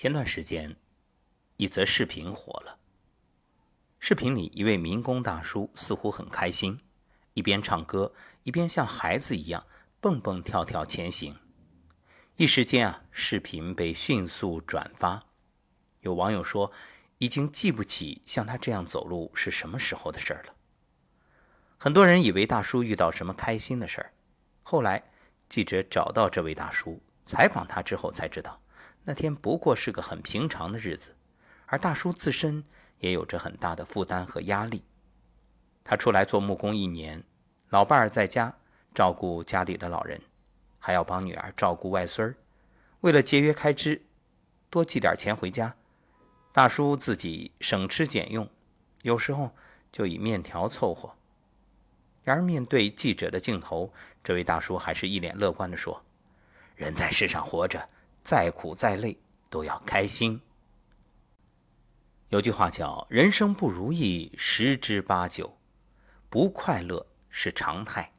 前段时间，一则视频火了。视频里，一位民工大叔似乎很开心，一边唱歌，一边像孩子一样蹦蹦跳跳前行。一时间啊，视频被迅速转发。有网友说，已经记不起像他这样走路是什么时候的事儿了。很多人以为大叔遇到什么开心的事儿。后来，记者找到这位大叔，采访他之后才知道。那天不过是个很平常的日子，而大叔自身也有着很大的负担和压力。他出来做木工一年，老伴儿在家照顾家里的老人，还要帮女儿照顾外孙儿。为了节约开支，多寄点钱回家，大叔自己省吃俭用，有时候就以面条凑合。然而面对记者的镜头，这位大叔还是一脸乐观地说：“人在世上活着。”再苦再累都要开心。有句话叫“人生不如意十之八九，不快乐是常态”。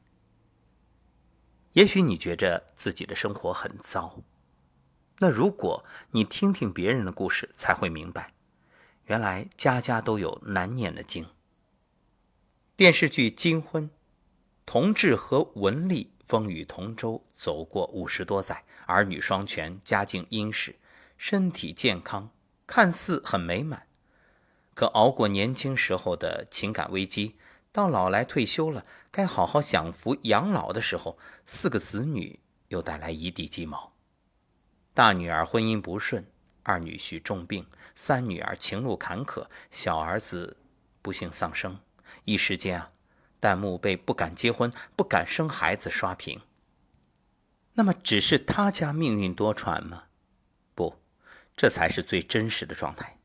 也许你觉着自己的生活很糟，那如果你听听别人的故事，才会明白，原来家家都有难念的经。电视剧《金婚》，同志和文丽风雨同舟，走过五十多载。儿女双全，家境殷实，身体健康，看似很美满。可熬过年轻时候的情感危机，到老来退休了，该好好享福养老的时候，四个子女又带来一地鸡毛。大女儿婚姻不顺，二女婿重病，三女儿情路坎坷，小儿子不幸丧生。一时间啊，弹幕被不敢结婚、不敢生孩子刷屏。那么，只是他家命运多舛吗？不，这才是最真实的状态。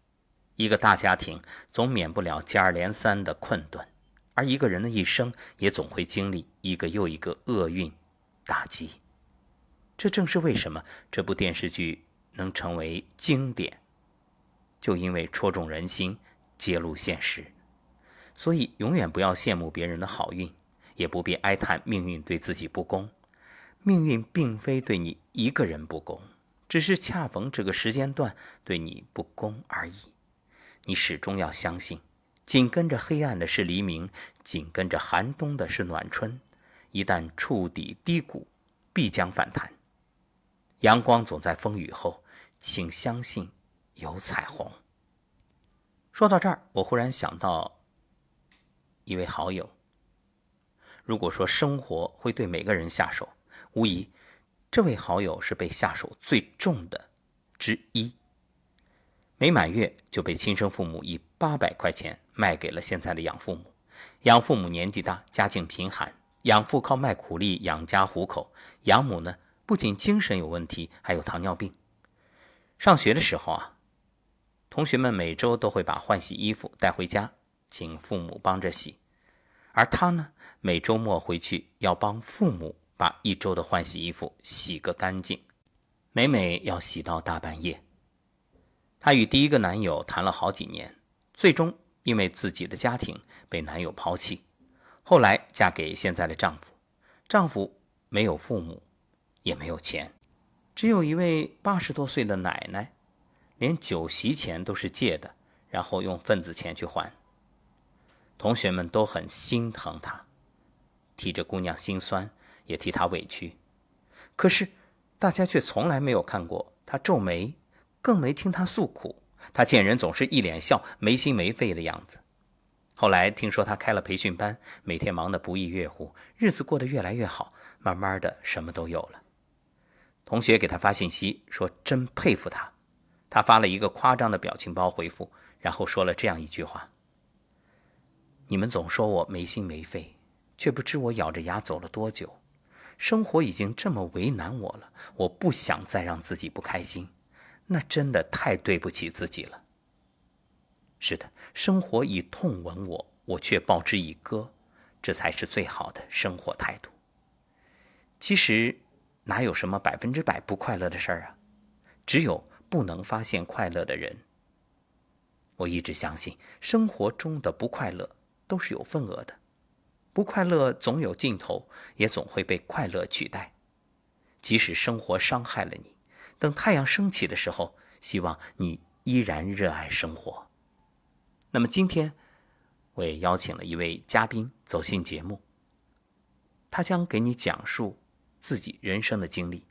一个大家庭总免不了接二连三的困顿，而一个人的一生也总会经历一个又一个厄运打击。这正是为什么这部电视剧能成为经典，就因为戳中人心，揭露现实。所以，永远不要羡慕别人的好运，也不必哀叹命运对自己不公。命运并非对你一个人不公，只是恰逢这个时间段对你不公而已。你始终要相信，紧跟着黑暗的是黎明，紧跟着寒冬的是暖春。一旦触底低谷，必将反弹。阳光总在风雨后，请相信有彩虹。说到这儿，我忽然想到一位好友。如果说生活会对每个人下手，无疑，这位好友是被下手最重的之一。没满月就被亲生父母以八百块钱卖给了现在的养父母。养父母年纪大，家境贫寒，养父靠卖苦力养家糊口。养母呢，不仅精神有问题，还有糖尿病。上学的时候啊，同学们每周都会把换洗衣服带回家，请父母帮着洗，而他呢，每周末回去要帮父母。把一周的换洗衣服洗个干净，每每要洗到大半夜。她与第一个男友谈了好几年，最终因为自己的家庭被男友抛弃。后来嫁给现在的丈夫，丈夫没有父母，也没有钱，只有一位八十多岁的奶奶，连酒席钱都是借的，然后用份子钱去还。同学们都很心疼他，替这姑娘心酸。也替他委屈，可是大家却从来没有看过他皱眉，更没听他诉苦。他见人总是一脸笑，没心没肺的样子。后来听说他开了培训班，每天忙得不亦乐乎，日子过得越来越好，慢慢的什么都有了。同学给他发信息说：“真佩服他。”他发了一个夸张的表情包回复，然后说了这样一句话：“你们总说我没心没肺，却不知我咬着牙走了多久。”生活已经这么为难我了，我不想再让自己不开心，那真的太对不起自己了。是的，生活以痛吻我，我却报之以歌，这才是最好的生活态度。其实，哪有什么百分之百不快乐的事儿啊？只有不能发现快乐的人。我一直相信，生活中的不快乐都是有份额的。不快乐总有尽头，也总会被快乐取代。即使生活伤害了你，等太阳升起的时候，希望你依然热爱生活。那么今天我也邀请了一位嘉宾走进节目，他将给你讲述自己人生的经历。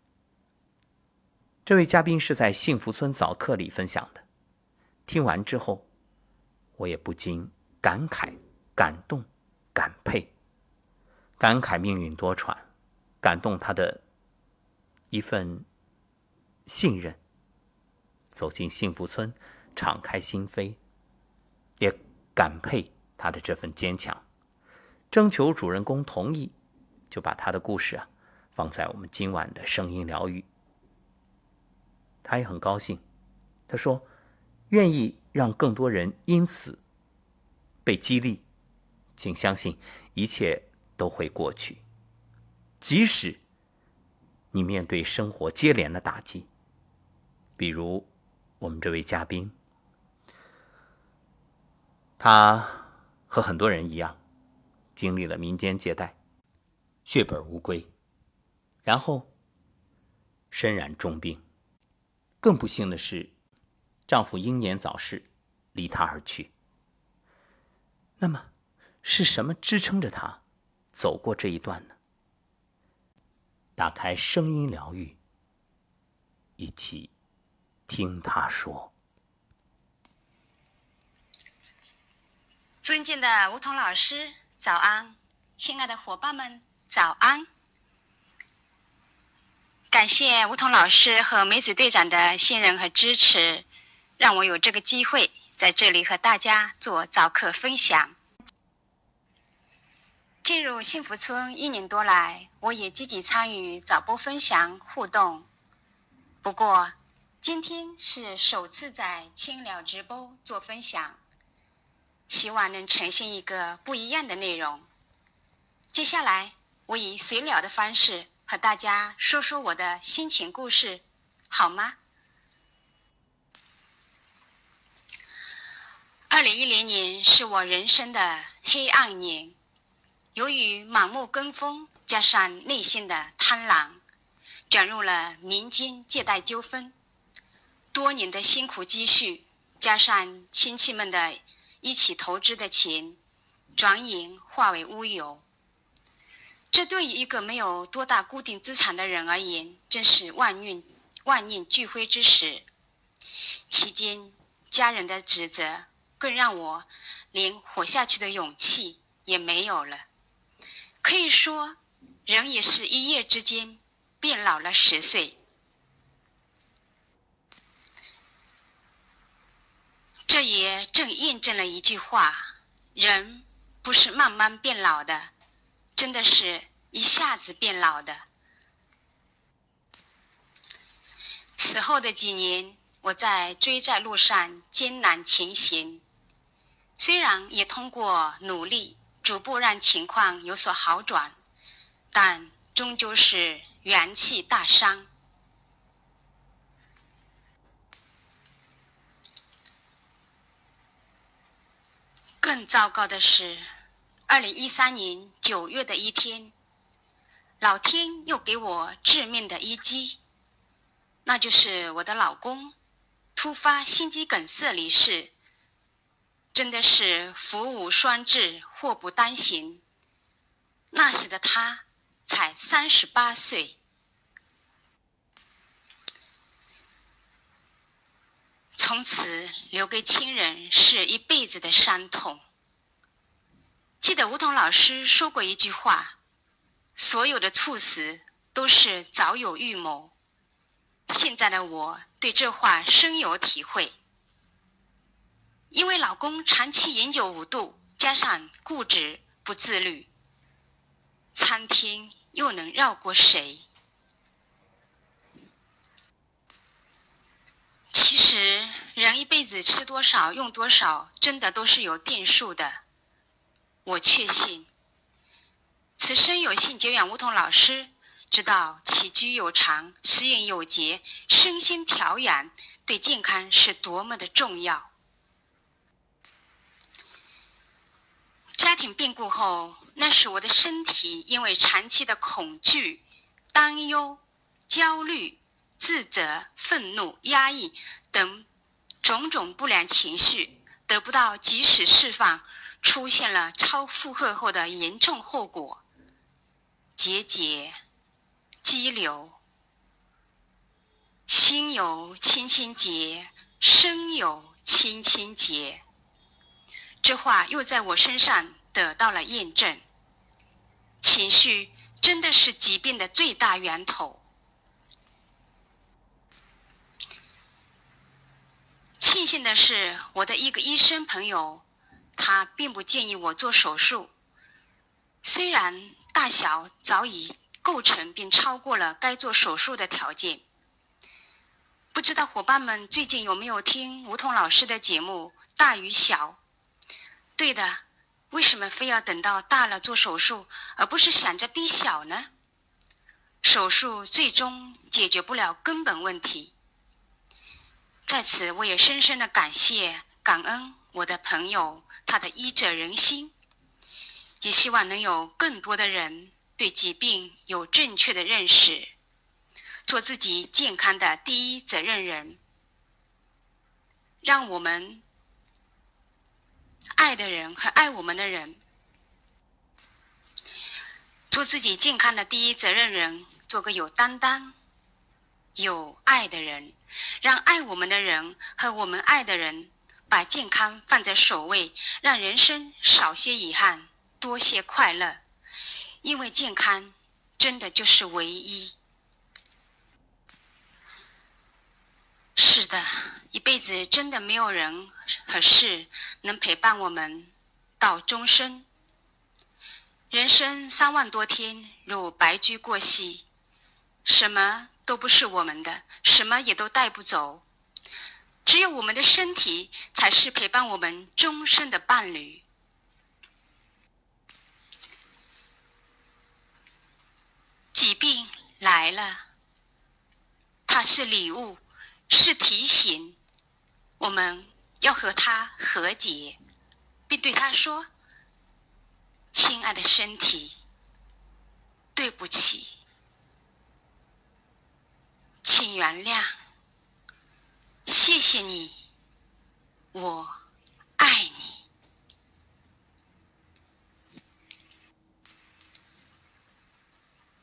这位嘉宾是在幸福村早课里分享的，听完之后，我也不禁感慨、感动、感佩，感慨命运多舛，感动他的一份信任。走进幸福村，敞开心扉，也感佩他的这份坚强。征求主人公同意，就把他的故事啊放在我们今晚的声音疗愈。他也很高兴，他说愿意让更多人因此被激励。请相信，一切都会过去，即使你面对生活接连的打击，比如。我们这位嘉宾，他和很多人一样，经历了民间借贷，血本无归，然后身染重病。更不幸的是，丈夫英年早逝，离她而去。那么，是什么支撑着他走过这一段呢？打开声音疗愈，一起。听他说：“尊敬的梧桐老师，早安！亲爱的伙伴们，早安！感谢梧桐老师和梅子队长的信任和支持，让我有这个机会在这里和大家做早课分享。进入幸福村一年多来，我也积极参与早播分享互动，不过。”今天是首次在青鸟直播做分享，希望能呈现一个不一样的内容。接下来，我以随聊的方式和大家说说我的心情故事，好吗？二零一零年是我人生的黑暗年，由于盲目跟风，加上内心的贪婪，卷入了民间借贷纠纷。多年的辛苦积蓄，加上亲戚们的一起投资的钱，转眼化为乌有。这对于一个没有多大固定资产的人而言，真是万运万念俱灰之时。期间，家人的指责更让我连活下去的勇气也没有了。可以说，人也是一夜之间变老了十岁。这也正验证了一句话：人不是慢慢变老的，真的是一下子变老的。此后的几年，我在追债路上艰难前行，虽然也通过努力逐步让情况有所好转，但终究是元气大伤。更糟糕的是，二零一三年九月的一天，老天又给我致命的一击，那就是我的老公突发心肌梗塞离世。真的是福无双至，祸不单行。那时的他才三十八岁。从此留给亲人是一辈子的伤痛。记得梧桐老师说过一句话：“所有的猝死都是早有预谋。”现在的我对这话深有体会。因为老公长期饮酒无度，加上固执不自律，餐厅又能绕过谁？其实，人一辈子吃多少、用多少，真的都是有定数的。我确信，此生有幸结缘梧桐老师，知道起居有常、食饮有节、身心调养对健康是多么的重要。家庭变故后，那时我的身体因为长期的恐惧、担忧、焦虑。自责、愤怒、压抑等种种不良情绪得不到及时释放，出现了超负荷后的严重后果：结节、肌瘤。心有清清结，身有清清结。这话又在我身上得到了验证。情绪真的是疾病的最大源头。庆幸的是，我的一个医生朋友，他并不建议我做手术。虽然大小早已构成并超过了该做手术的条件。不知道伙伴们最近有没有听吴桐老师的节目《大与小》？对的，为什么非要等到大了做手术，而不是想着逼小呢？手术最终解决不了根本问题。在此，我也深深的感谢、感恩我的朋友他的医者仁心，也希望能有更多的人对疾病有正确的认识。做自己健康的第一责任人，让我们爱的人和爱我们的人做自己健康的第一责任人，做个有担当、有爱的人，让爱我们的人和我们爱的人把健康放在首位，让人生少些遗憾，多些快乐，因为健康真的就是唯一。是的，一辈子真的没有人和事能陪伴我们到终生。人生三万多天，如白驹过隙，什么都不是我们的，什么也都带不走，只有我们的身体才是陪伴我们终身的伴侣。疾病来了，它是礼物。是提醒我们要和他和解，并对他说：“亲爱的身体，对不起，请原谅，谢谢你，我爱你。”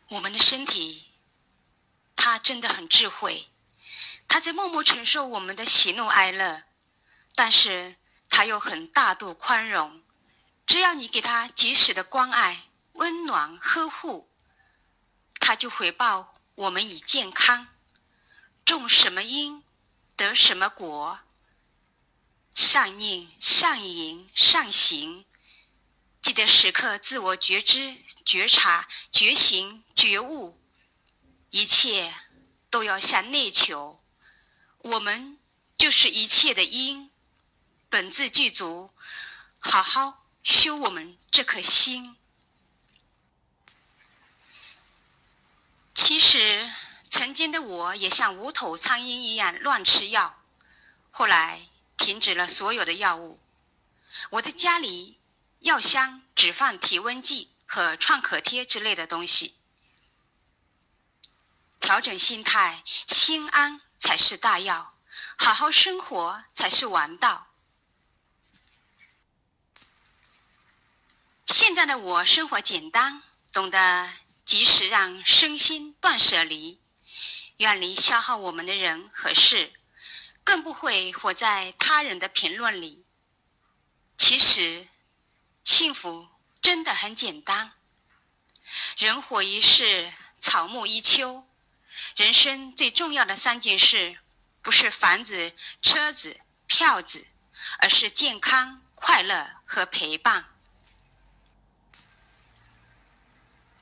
我们的身体，它真的很智慧。他在默默承受我们的喜怒哀乐，但是他又很大度宽容。只要你给他及时的关爱、温暖、呵护，他就回报我们以健康。种什么因，得什么果。善念、善言、善行，记得时刻自我觉知、觉察、觉醒、觉悟，一切都要向内求。我们就是一切的因，本自具足，好好修我们这颗心。其实，曾经的我也像无头苍蝇一样乱吃药，后来停止了所有的药物。我的家里药箱只放体温计和创可贴之类的东西。调整心态，心安。才是大药，好好生活才是王道。现在的我生活简单，懂得及时让身心断舍离，远离消耗我们的人和事，更不会活在他人的评论里。其实，幸福真的很简单。人活一世，草木一秋。人生最重要的三件事，不是房子、车子、票子，而是健康、快乐和陪伴。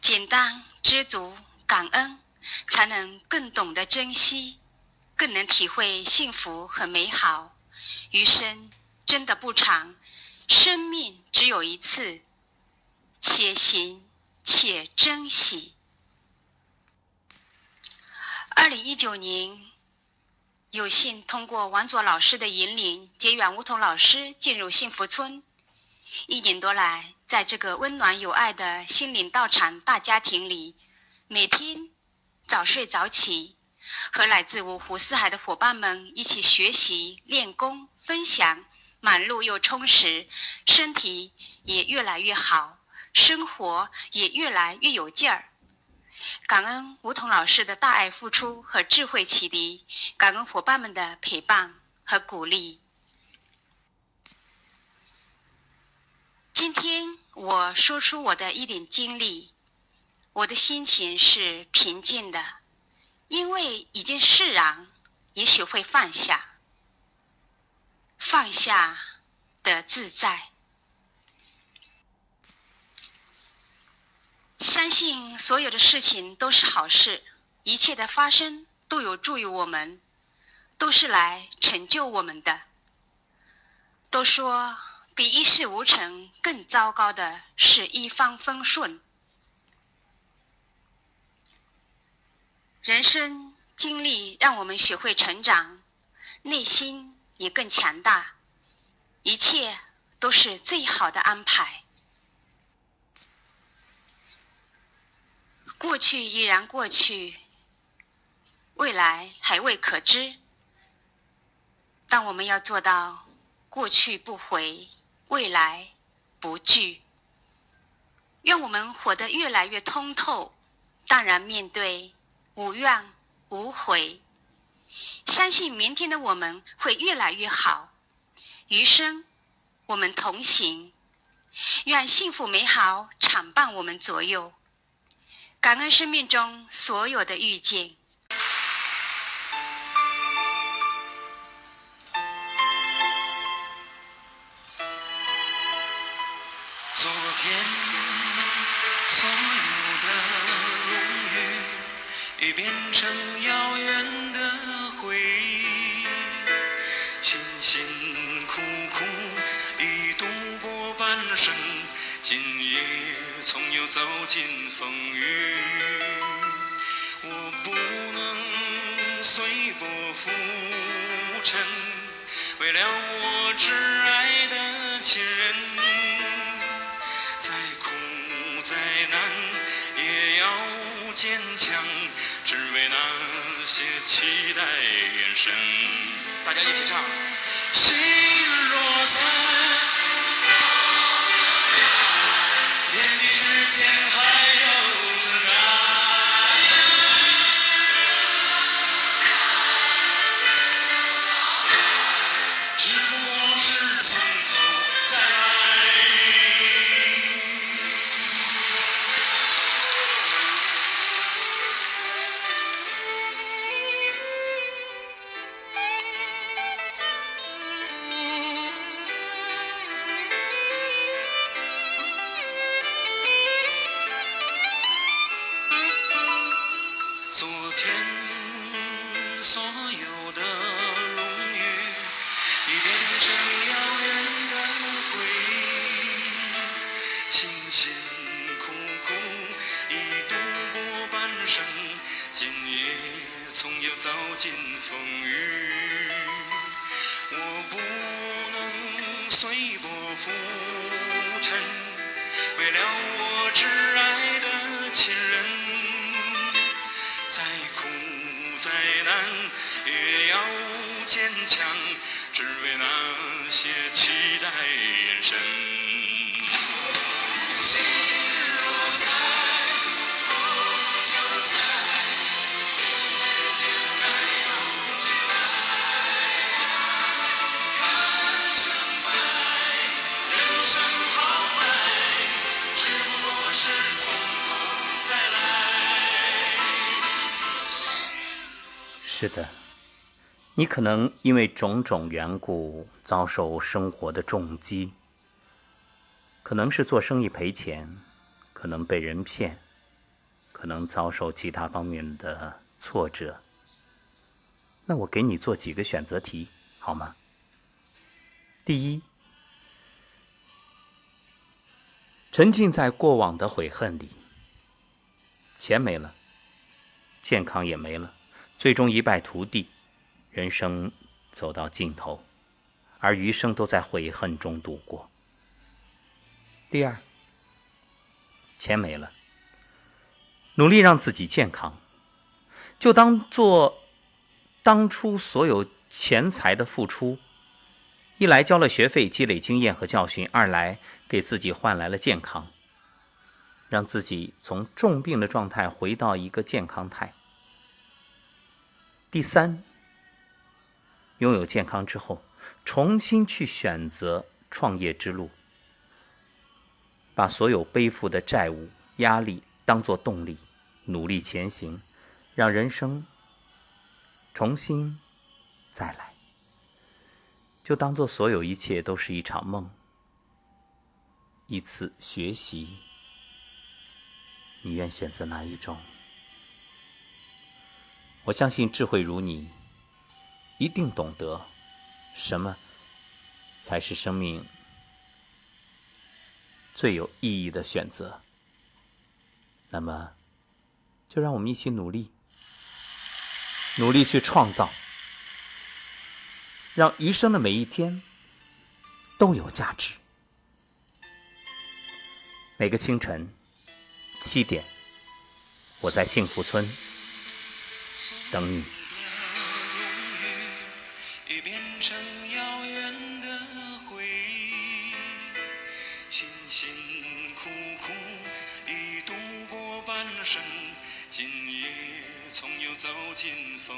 简单、知足、感恩，才能更懂得珍惜，更能体会幸福和美好。余生真的不长，生命只有一次，且行且珍惜。二零一九年，有幸通过王佐老师的引领，结缘梧桐老师进入幸福村。一年多来，在这个温暖有爱的心灵道场大家庭里，每天早睡早起，和来自五湖四海的伙伴们一起学习、练功、分享，忙碌又充实，身体也越来越好，生活也越来越有劲儿。感恩梧桐老师的大爱付出和智慧启迪，感恩伙伴们的陪伴和鼓励。今天我说出我的一点经历，我的心情是平静的，因为已经释然，也许会放下，放下的自在。相信所有的事情都是好事，一切的发生都有助于我们，都是来成就我们的。都说比一事无成更糟糕的是一帆风顺。人生经历让我们学会成长，内心也更强大，一切都是最好的安排。过去已然过去，未来还未可知。但我们要做到过去不回，未来不惧。愿我们活得越来越通透，淡然面对，无怨无悔。相信明天的我们会越来越好。余生我们同行，愿幸福美好常伴我们左右。感恩生命中所有的遇见。昨天所有的荣誉，已变成遥远的回忆。辛辛苦苦已度过半生，总有走进风雨。我不能随波浮沉，为了我挚爱的亲人，再苦再难也要坚强，只为那些期待眼神。大家一起唱。今夜总有走进风雨。我不能随波浮沉，为了我挚爱的亲人。再苦再难也要坚强，只为那些期待眼神。是的，你可能因为种种缘故遭受生活的重击，可能是做生意赔钱，可能被人骗，可能遭受其他方面的挫折。那我给你做几个选择题，好吗？第一，沉浸在过往的悔恨里，钱没了，健康也没了。最终一败涂地，人生走到尽头，而余生都在悔恨中度过。第二，钱没了，努力让自己健康，就当做当初所有钱财的付出，一来交了学费，积累经验和教训；二来给自己换来了健康，让自己从重病的状态回到一个健康态。第三，拥有健康之后，重新去选择创业之路，把所有背负的债务、压力当做动力，努力前行，让人生。重新再来，就当做所有一切都是一场梦，一次学习。你愿选择哪一种？我相信智慧如你，一定懂得什么才是生命最有意义的选择。那么，就让我们一起努力。努力去创造，让余生的每一天都有价值。每个清晨七点，我在幸福村等你。已变成遥远的回忆，辛辛苦苦已度过半生，今夜从又走进风。